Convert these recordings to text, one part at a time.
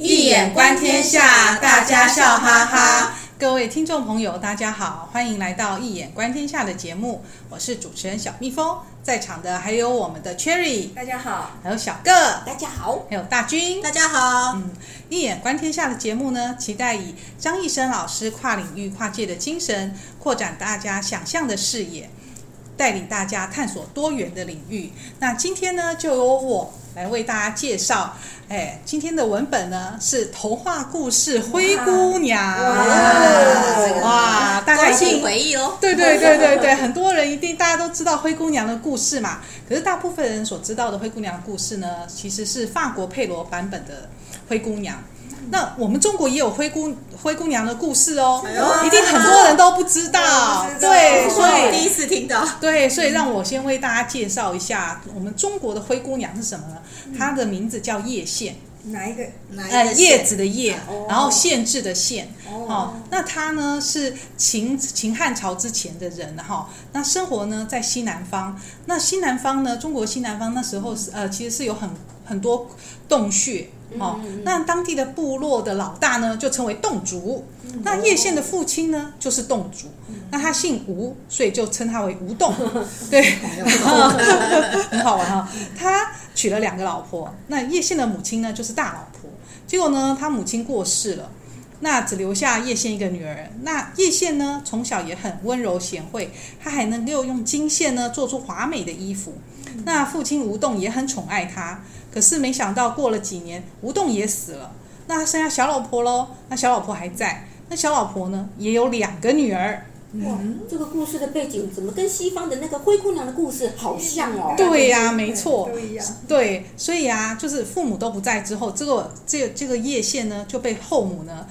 易眼观天下，大家笑哈哈。各位听众朋友，大家好，欢迎来到《一眼观天下》的节目，我是主持人小蜜蜂，在场的还有我们的 Cherry，大家好，还有小个，大家好，还有大军，大家好。嗯，《一眼观天下》的节目呢，期待以张医生老师跨领域、跨界的精神，扩展大家想象的视野。带领大家探索多元的领域。那今天呢，就由我来为大家介绍。哎，今天的文本呢是童话故事《灰姑娘》哇。大家一定回忆哦。对对对对对，很多人一定大家都知道灰姑娘的故事嘛。可是大部分人所知道的灰姑娘的故事呢，其实是法国佩罗版本的灰姑娘。那我们中国也有灰姑灰姑娘的故事哦，一定很多人都不知道，对，所以第一次听到，对，所以让我先为大家介绍一下我们中国的灰姑娘是什么呢？她的名字叫叶县，哪一个？呃，叶子的叶，然后县制的县，哦，那她呢是秦秦汉朝之前的人哈，那生活呢在西南方，那西南方呢，中国西南方那时候是呃，其实是有很很多洞穴。哦，那当地的部落的老大呢，就称为洞族。那叶县的父亲呢，就是洞族。那他姓吴，所以就称他为吴洞。对，很好玩哈。他娶了两个老婆。那叶县的母亲呢，就是大老婆。结果呢，他母亲过世了，那只留下叶县一个女儿。那叶县呢，从小也很温柔贤惠，他还能够用金线呢做出华美的衣服。那父亲吴洞也很宠爱他。可是没想到过了几年，吴栋也死了，那他生下小老婆喽。那小老婆还在，那小老婆呢也有两个女儿。哇，这个故事的背景怎么跟西方的那个灰姑娘的故事好像哦？对呀、啊，没错，对，所以啊，就是父母都不在之后，这个这个、这个叶县呢就被后母呢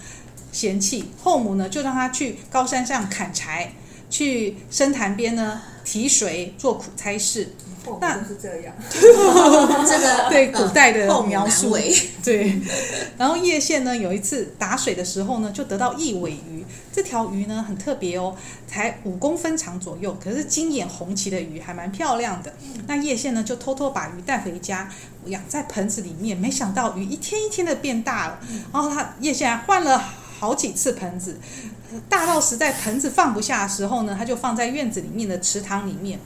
嫌弃，后母呢就让他去高山上砍柴，去深潭边呢提水做苦差事。那是这样，这个 对古代的描述，嗯、对。然后叶县呢，有一次打水的时候呢，就得到一尾鱼。这条鱼呢很特别哦，才五公分长左右，可是金眼红鳍的鱼，还蛮漂亮的。那叶县呢就偷偷把鱼带回家，养在盆子里面。没想到鱼一天一天的变大了，然后他叶县还换了好几次盆子，大到实在盆子放不下的时候呢，他就放在院子里面的池塘里面。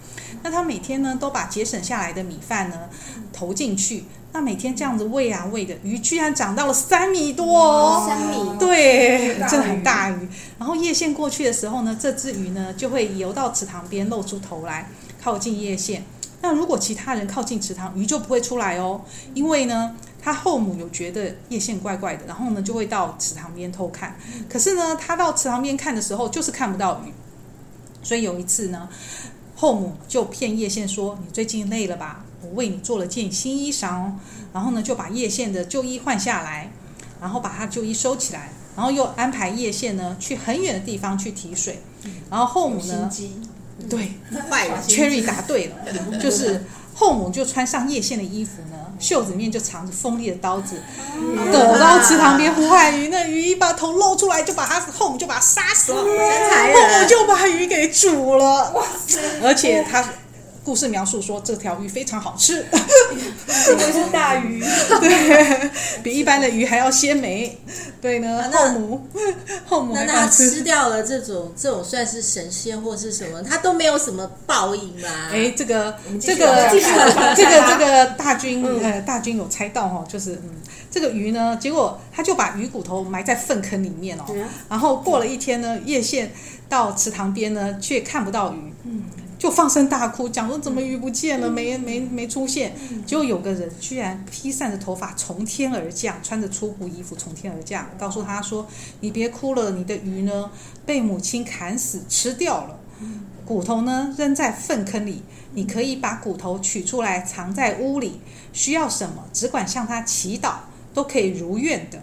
那他每天呢，都把节省下来的米饭呢投进去。那每天这样子喂啊喂的鱼，居然长到了三米多哦！三米，对，真的很大鱼。然后叶线过去的时候呢，这只鱼呢就会游到池塘边，露出头来，靠近叶县。那如果其他人靠近池塘，鱼就不会出来哦，因为呢，他后母有觉得叶线怪怪的，然后呢就会到池塘边偷看。可是呢，他到池塘边看的时候，就是看不到鱼。所以有一次呢。后母就骗叶线说：“你最近累了吧？我为你做了件新衣裳。”然后呢，就把叶线的旧衣换下来，然后把他旧衣收起来，然后又安排叶县呢去很远的地方去提水。然后后母呢，对，坏了，Cherry 答对了，就是后母就穿上叶县的衣服呢。袖子里面就藏着锋利的刀子，躲到池塘边呼唤鱼。那鱼一把头露出来，就把他后母就把他杀死了。后母就把鱼给煮了。而且他。故事描述说，这条鱼非常好吃，因为是大鱼，对，比一般的鱼还要鲜美。对呢，后母 后母那那他吃掉了这种这种算是神仙或是什么？他都没有什么报应吗？哎，这个这个这个 这个大军呃大军有猜到哦，就是嗯这个鱼呢，结果他就把鱼骨头埋在粪坑里面哦，然后过了一天呢，叶县到池塘边呢，却看不到鱼。嗯。就放声大哭，讲说怎么鱼不见了，嗯、没没没出现。结果有个人居然披散着头发从天而降，穿着粗布衣服从天而降，告诉他说：“你别哭了，你的鱼呢被母亲砍死吃掉了，骨头呢扔在粪坑里，你可以把骨头取出来藏在屋里，需要什么只管向他祈祷，都可以如愿的。”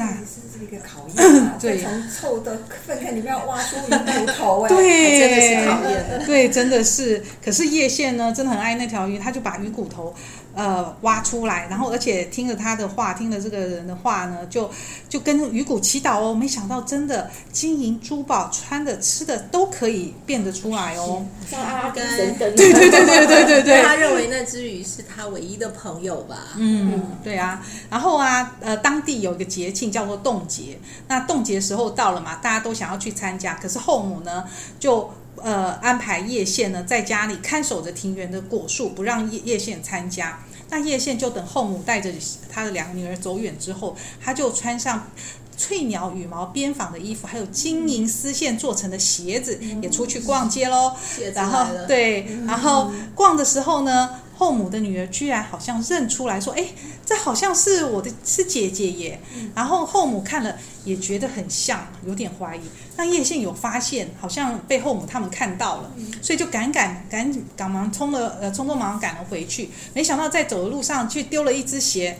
那是这是一个考验啊！对，从臭的粪坑里面挖出鱼骨头，哎，对，真的是考验。对，真的是。可是叶县呢，真的很爱那条鱼，他就把鱼骨头呃挖出来，然后而且听了他的话，听了这个人的话呢，就就跟鱼骨祈祷哦，没想到真的金银珠宝、穿的、吃的都可以变得出来哦。像阿拉丁神灯，对对对对对对对，他认为那只鱼是他唯一的朋友吧？嗯，对啊。然后啊，呃，当地有一个节庆叫做冻节，那冻节时候到了嘛，大家都想要去参加，可是后母呢就。呃，安排叶县呢在家里看守着庭园的果树，不让叶叶县参加。那叶县就等后母带着他的两个女儿走远之后，他就穿上翠鸟羽毛编纺的衣服，还有金银丝线做成的鞋子，也出去逛街喽。然后对，然后逛的时候呢。后母的女儿居然好像认出来说：“哎，这好像是我的是姐姐耶。”然后后母看了也觉得很像，有点怀疑。那叶县有发现，好像被后母他们看到了，所以就赶赶赶紧赶忙冲了呃匆匆忙忙赶了回去。没想到在走的路上去丢了一只鞋，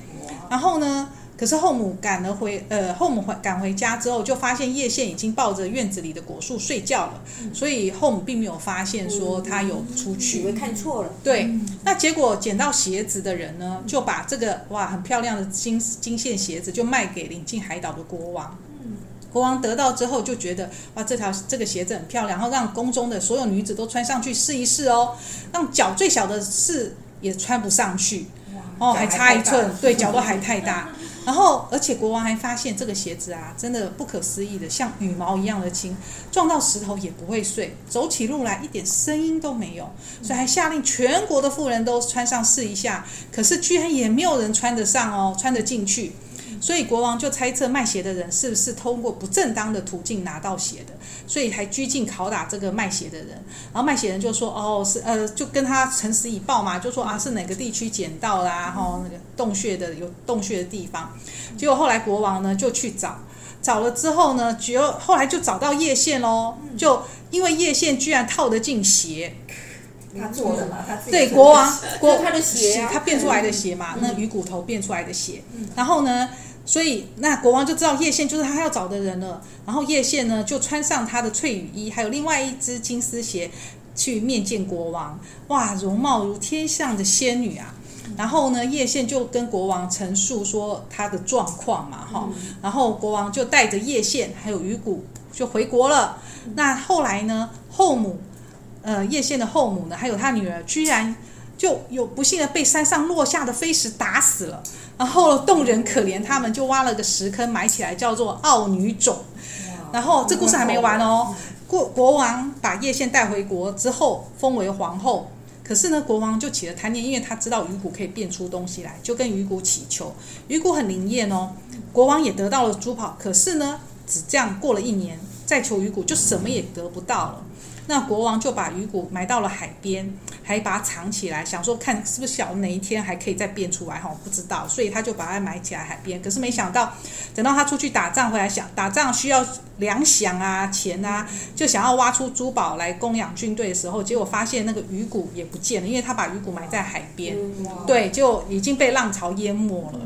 然后呢？可是后母赶了回，呃，后母回赶回家之后，就发现叶县已经抱着院子里的果树睡觉了，所以后母并没有发现说他有出去，以为看错了。对，那结果捡到鞋子的人呢，就把这个哇很漂亮的金金线鞋子就卖给临近海岛的国王。国王得到之后就觉得哇这条这个鞋子很漂亮，然后让宫中的所有女子都穿上去试一试哦，让脚最小的试也穿不上去，哦还差一寸，对，脚都还太大。然后，而且国王还发现这个鞋子啊，真的不可思议的，像羽毛一样的轻，撞到石头也不会碎，走起路来一点声音都没有，所以还下令全国的富人都穿上试一下。可是居然也没有人穿得上哦，穿得进去。所以国王就猜测卖鞋的人是不是通过不正当的途径拿到鞋的，所以还拘禁拷打这个卖鞋的人。然后卖鞋人就说：“哦，是呃，就跟他诚实以报嘛，就说啊是哪个地区捡到啦，然后那个洞穴的有洞穴的地方。结果后来国王呢就去找，找了之后呢，就后来就找到叶线喽。就因为叶线居然套得进鞋，他做的嘛，他自己对国王国他的鞋，他变出来的鞋嘛，那鱼骨头变出来的鞋，然后呢？”所以，那国王就知道叶县就是他要找的人了。然后叶县呢，就穿上他的翠羽衣，还有另外一只金丝鞋，去面见国王。哇，容貌如天上的仙女啊！然后呢，叶县就跟国王陈述说他的状况嘛，哈。然后国王就带着叶县还有鱼骨就回国了。那后来呢，后母，呃，叶县的后母呢，还有他女儿，居然就有不幸的被山上落下的飞石打死了。然后动人可怜，他们就挖了个石坑埋起来，叫做奥女冢。然后这故事还没完哦。国国王把叶县带回国之后，封为皇后。可是呢，国王就起了贪念，因为他知道鱼骨可以变出东西来，就跟鱼骨祈求。鱼骨很灵验哦，国王也得到了珠宝。可是呢，只这样过了一年，再求鱼骨就什么也得不到了。那国王就把鱼骨埋到了海边，还把它藏起来，想说看是不是小哪一天还可以再变出来哈，不知道，所以他就把它埋起来海边。可是没想到，等到他出去打仗回来，想打仗需要粮饷啊、钱啊，就想要挖出珠宝来供养军队的时候，结果发现那个鱼骨也不见了，因为他把鱼骨埋在海边，对，就已经被浪潮淹没了。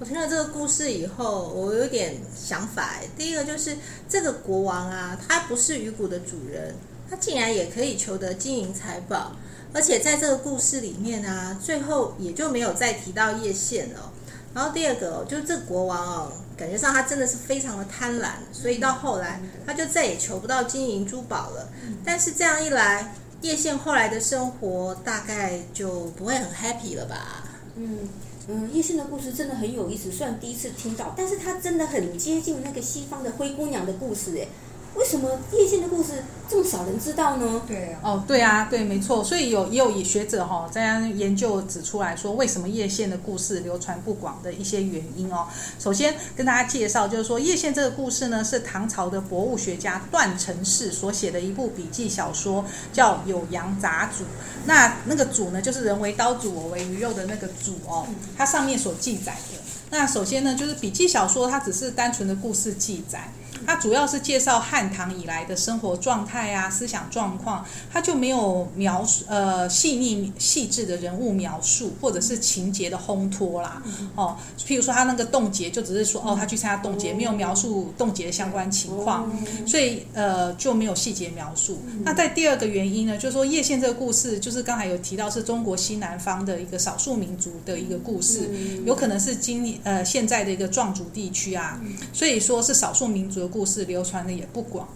我听了这个故事以后，我有点想法。第一个就是这个国王啊，他不是鱼骨的主人，他竟然也可以求得金银财宝，而且在这个故事里面啊，最后也就没有再提到叶县了。然后第二个，就是这个国王哦，感觉上他真的是非常的贪婪，所以到后来他就再也求不到金银珠宝了。但是这样一来，叶县后来的生活大概就不会很 happy 了吧？嗯。嗯，叶圣的故事真的很有意思，虽然第一次听到，但是它真的很接近那个西方的灰姑娘的故事，哎。为什么叶县的故事这么少人知道呢？对，哦，对啊，对，没错。所以有也有学者哈、在研究指出来说，为什么叶县的故事流传不广的一些原因哦。首先跟大家介绍，就是说叶县这个故事呢，是唐朝的博物学家段成式所写的一部笔记小说，叫《酉阳杂俎》。那那个俎呢，就是人为刀俎，我为鱼肉的那个俎哦。它上面所记载的，那首先呢，就是笔记小说，它只是单纯的故事记载。它主要是介绍汉唐以来的生活状态啊、思想状况，它就没有描述呃细腻细致的人物描述，或者是情节的烘托啦。哦，譬如说他那个冻结，就只是说哦，他去参加冻结，没有描述冻结的相关情况，所以呃就没有细节描述。那在第二个原因呢，就是说叶县这个故事，就是刚才有提到是中国西南方的一个少数民族的一个故事，有可能是今呃现在的一个壮族地区啊，所以说是少数民族的故事，流传的也不广。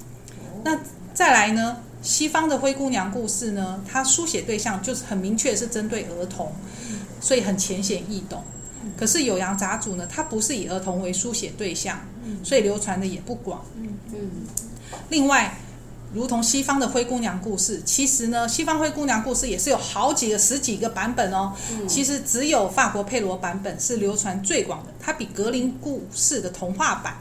那再来呢，西方的灰姑娘故事呢，它书写对象就是很明确是针对儿童，所以很浅显易懂。可是酉阳杂俎呢，它不是以儿童为书写对象，所以流传的也不广。另外。如同西方的灰姑娘故事，其实呢，西方灰姑娘故事也是有好几个、十几个版本哦。其实只有法国佩罗版本是流传最广的，它比格林故事的童话版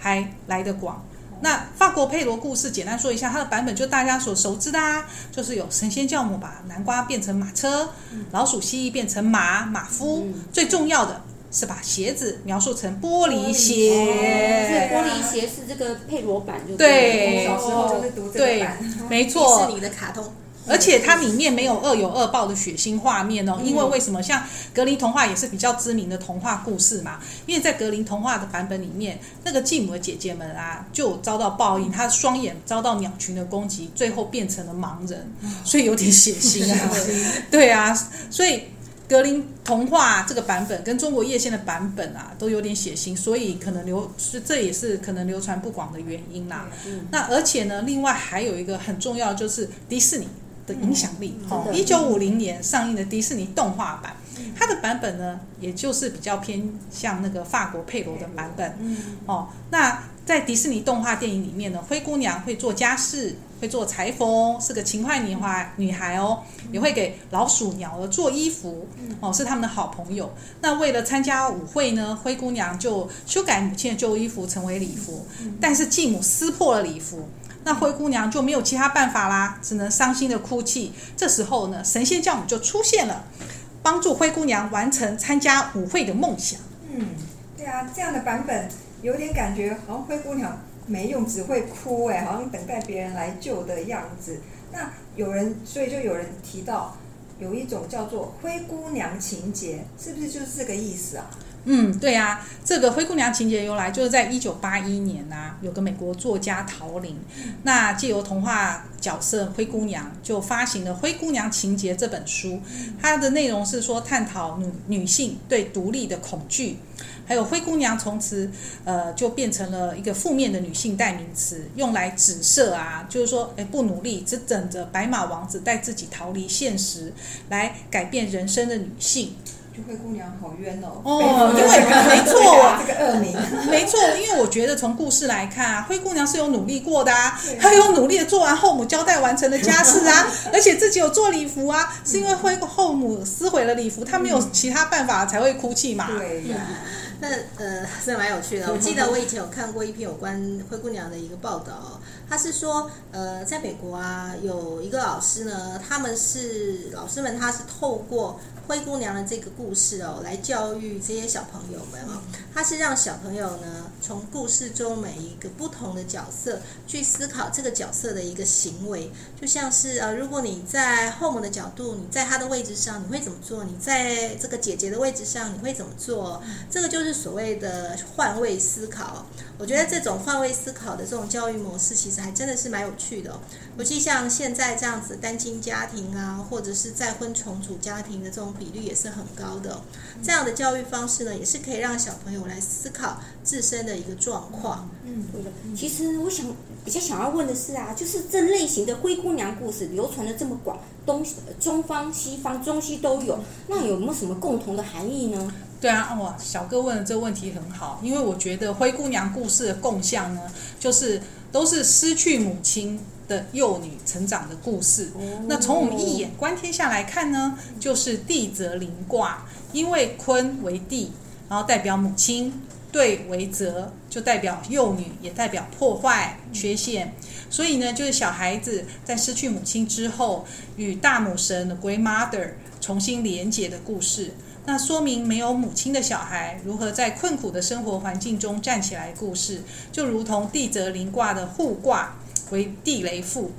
还来得广。那法国佩罗故事，简单说一下，它的版本就大家所熟知的啊，就是有神仙教母把南瓜变成马车，老鼠蜥蜴变成马马夫，最重要的。是把鞋子描述成玻璃鞋，玻璃鞋是这个佩罗版，就对，小时候就是读这个版，对，没错，迪士尼的卡通，而且它里面没有恶有恶报的血腥画面哦，因为为什么？像格林童话也是比较知名的童话故事嘛，因为在格林童话的版本里面，那个继母的姐姐们啊，就遭到报应，她双眼遭到鸟群的攻击，最后变成了盲人，所以有点血腥啊，对啊，所以。格林童话这个版本跟中国叶县的版本啊，都有点血腥，所以可能流是这也是可能流传不广的原因啦。嗯、那而且呢，另外还有一个很重要，就是迪士尼的影响力。哦，一九五零年上映的迪士尼动画版，嗯、它的版本呢，也就是比较偏向那个法国佩罗的版本。嗯、哦，那在迪士尼动画电影里面呢，灰姑娘会做家事。会做裁缝，是个勤快女孩女孩哦，也会给老鼠鸟儿做衣服哦，是他们的好朋友。那为了参加舞会呢，灰姑娘就修改母亲的旧衣服成为礼服，但是继母撕破了礼服，那灰姑娘就没有其他办法啦，只能伤心的哭泣。这时候呢，神仙教母就出现了，帮助灰姑娘完成参加舞会的梦想。嗯，对啊，这样的版本有点感觉，好像灰姑娘。没用，只会哭哎，好像等待别人来救的样子。那有人，所以就有人提到，有一种叫做灰姑娘情节，是不是就是这个意思啊？嗯，对啊，这个灰姑娘情节由来就是在一九八一年呐、啊，有个美国作家陶玲，那借由童话角色灰姑娘，就发行了《灰姑娘情节》这本书。它的内容是说探讨女女性对独立的恐惧。还有灰姑娘从此，呃，就变成了一个负面的女性代名词，用来指涉啊，就是说，哎，不努力，只等着白马王子带自己逃离现实，来改变人生的女性。就灰姑娘好冤哦！哦，因为没错啊，这个恶名，没错，因为我觉得从故事来看啊，灰姑娘是有努力过的啊，她有努力的做完后母交代完成的家事啊，而且自己有做礼服啊，是因为灰后母撕毁了礼服，她没有其他办法才会哭泣嘛。对呀。那呃，是蛮有趣的。我记得我以前有看过一篇有关灰姑娘的一个报道，他是说，呃，在美国啊，有一个老师呢，他们是老师们，他是透过灰姑娘的这个故事哦，来教育这些小朋友们哦。他是让小朋友呢，从故事中每一个不同的角色去思考这个角色的一个行为，就像是呃，如果你在后母的角度，你在她的位置上，你会怎么做？你在这个姐姐的位置上，你会怎么做？这个就是。所谓的换位思考，我觉得这种换位思考的这种教育模式，其实还真的是蛮有趣的哦。尤其像现在这样子单亲家庭啊，或者是再婚重组家庭的这种比率也是很高的哦。这样的教育方式呢，也是可以让小朋友来思考自身的一个状况。嗯，对的。其实我想比较想要问的是啊，就是这类型的灰姑娘故事流传的这么广，东中方、西方、中西都有，那有没有什么共同的含义呢？对啊，哇，小哥问的这个问题很好，因为我觉得灰姑娘故事的共相呢，就是都是失去母亲的幼女成长的故事。哦、那从我们一眼观天下来看呢，就是地泽临卦，因为坤为地，然后代表母亲；兑为泽，就代表幼女，也代表破坏、缺陷。所以呢，就是小孩子在失去母亲之后，与大母神的 Grandmother 重新连结的故事。那说明没有母亲的小孩如何在困苦的生活环境中站起来故事，就如同地泽临卦的互卦为地雷复，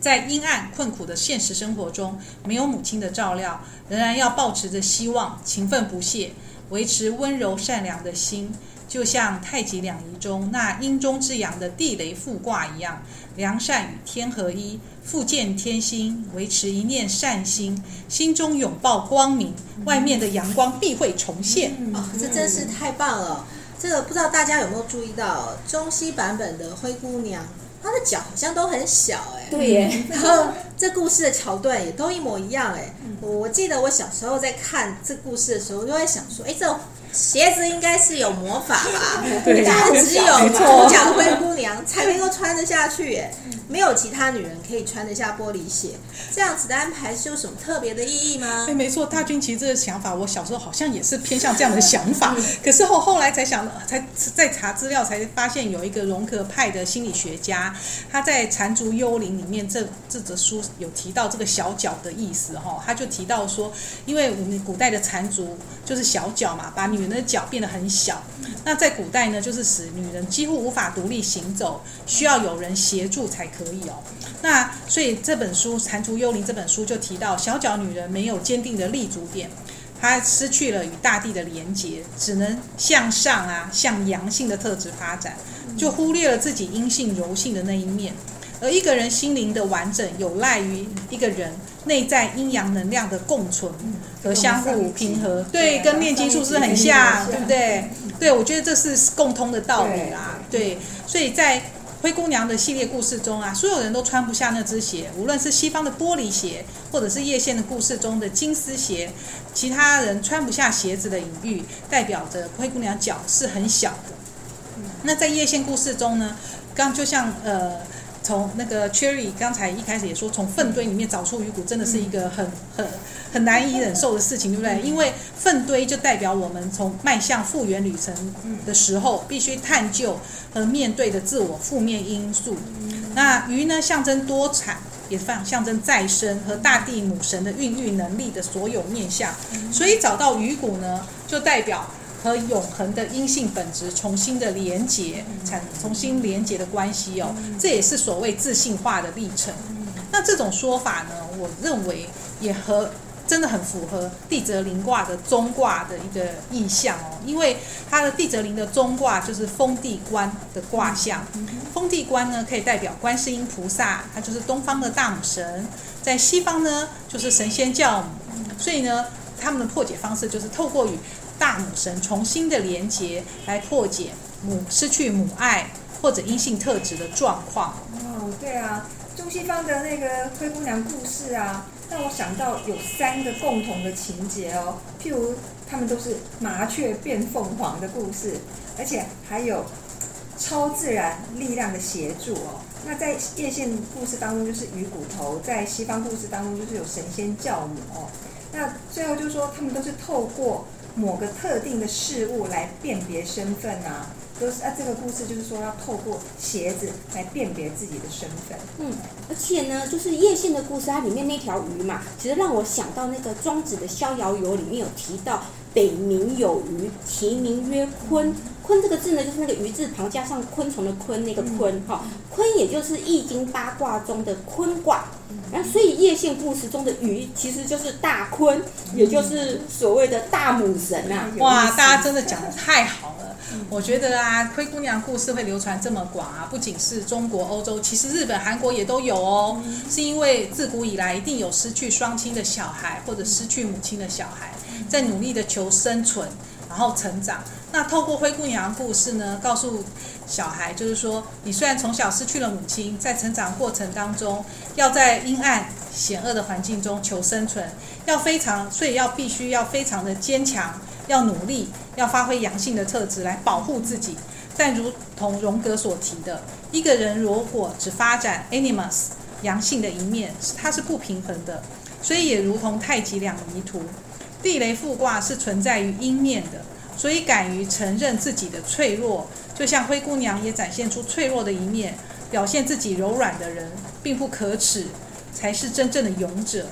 在阴暗困苦的现实生活中，没有母亲的照料，仍然要抱持着希望，勤奋不懈，维持温柔善良的心。就像太极两仪中那阴中之阳的地雷复卦一样，良善与天合一，复见天心，维持一念善心，心中拥抱光明，外面的阳光必会重现。哦，这真是太棒了！这个不知道大家有没有注意到，中西版本的灰姑娘，她的脚好像都很小哎。对耶。然后这故事的桥段也都一模一样哎。我记得我小时候在看这故事的时候，就会想说，哎，这。鞋子应该是有魔法吧？对，但是只有主角灰姑娘才能够穿得下去耶，没有其他女人可以穿得下玻璃鞋。这样子的安排是有什么特别的意义吗？哎，没错，大军其实这个想法，我小时候好像也是偏向这样的想法。可是后后来才想，才在查资料才发现，有一个荣格派的心理学家，他在《缠足幽灵》里面这这则书有提到这个小脚的意思哈，他就提到说，因为我们古代的缠足就是小脚嘛，把女人的脚变得很小，那在古代呢，就是使女人几乎无法独立行走，需要有人协助才可以哦。那所以这本书《蟾蜍幽灵》这本书就提到，小脚女人没有坚定的立足点，她失去了与大地的连结，只能向上啊，向阳性的特质发展，就忽略了自己阴性柔性的那一面。而一个人心灵的完整，有赖于一个人内在阴阳能量的共存和相互平衡。对，跟炼金术是很像，对不对？对，我觉得这是共通的道理啦。对，所以在灰姑娘的系列故事中啊，所有人都穿不下那只鞋，无论是西方的玻璃鞋，或者是叶线的故事中的金丝鞋，其他人穿不下鞋子的隐喻，代表着灰姑娘脚是很小的。那在叶线故事中呢，刚就像呃。从那个 Cherry 刚才一开始也说，从粪堆里面找出鱼骨，真的是一个很很很难以忍受的事情，对不对？因为粪堆就代表我们从迈向复原旅程的时候，必须探究和面对的自我负面因素。那鱼呢，象征多产，也放象征再生和大地母神的孕育能力的所有面向。所以找到鱼骨呢，就代表。和永恒的阴性本质重新的连接，产重新连接的关系哦，这也是所谓自信化的历程。那这种说法呢，我认为也和真的很符合地泽临卦的中卦的一个意象哦，因为它的地泽临的中卦就是封地观的卦象。封地观呢，可以代表观世音菩萨，它就是东方的大母神；在西方呢，就是神仙教母。所以呢，他们的破解方式就是透过与大母神重新的连接，来破解母失去母爱或者阴性特质的状况。哦，对啊，中西方的那个灰姑娘故事啊，让我想到有三个共同的情节哦。譬如他们都是麻雀变凤凰的故事，而且还有超自然力量的协助哦。那在叶线故事当中就是鱼骨头，在西方故事当中就是有神仙教母哦。那最后就是说他们都是透过。某个特定的事物来辨别身份啊，都是啊，这个故事就是说要透过鞋子来辨别自己的身份。嗯，而且呢，就是叶线的故事，它里面那条鱼嘛，其实让我想到那个庄子的《逍遥游》里面有提到，北冥有鱼，其名曰鲲。鲲这个字呢，就是那个鱼字旁加上昆虫的昆，那个鲲哈，鲲也就是易经八卦中的坤卦。然后，所以叶线故事中的鱼其实就是大鲲，也就是所谓的大母神啊！哇，大家真的讲得太好了！我觉得啊，灰姑娘故事会流传这么广啊，不仅是中国、欧洲，其实日本、韩国也都有哦。是因为自古以来一定有失去双亲的小孩，或者失去母亲的小孩，在努力的求生存，然后成长。那透过灰姑娘故事呢，告诉小孩，就是说，你虽然从小失去了母亲，在成长过程当中，要在阴暗险恶的环境中求生存，要非常，所以要必须要非常的坚强，要努力，要发挥阳性的特质来保护自己。但如同荣格所提的，一个人如果只发展 animus 阳性的一面，它是不平衡的。所以也如同太极两仪图，地雷复卦是存在于阴面的。所以，敢于承认自己的脆弱，就像灰姑娘也展现出脆弱的一面，表现自己柔软的人，并不可耻，才是真正的勇者。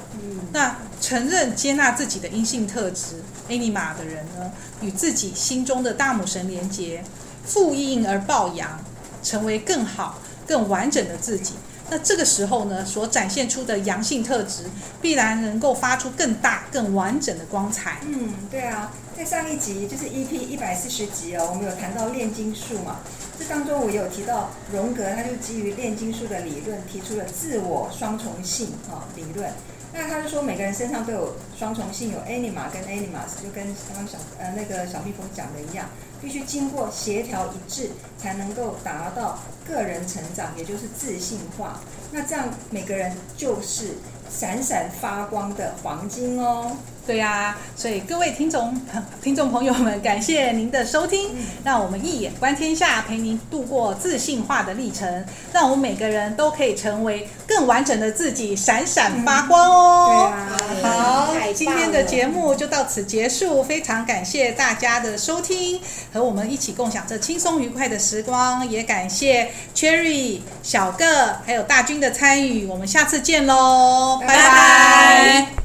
那承认、接纳自己的阴性特质，Anima 的人呢，与自己心中的大母神连结，复印而抱阳，成为更好、更完整的自己。那这个时候呢，所展现出的阳性特质，必然能够发出更大、更完整的光彩。嗯，对啊，在上一集就是 EP 一百四十集哦，我们有谈到炼金术嘛，这当中我有提到荣格，他就基于炼金术的理论，提出了自我双重性啊、哦、理论。那他就说每个人身上都有双重性，有 anima 跟 animus，就跟刚刚小呃那个小蜜蜂讲的一样，必须经过协调一致，才能够达到个人成长，也就是自信化。那这样每个人就是闪闪发光的黄金哦。对呀、啊，所以各位听众听众朋友们，感谢您的收听。让我们一眼观天下，陪您度过自信化的历程。让我们每个人都可以成为更完整的自己，闪闪发光哦。对啊，好，今天的节目就到此结束。非常感谢大家的收听，和我们一起共享这轻松愉快的时光。也感谢 Cherry、小个还有大军的参与。我们下次见喽，拜拜。拜拜。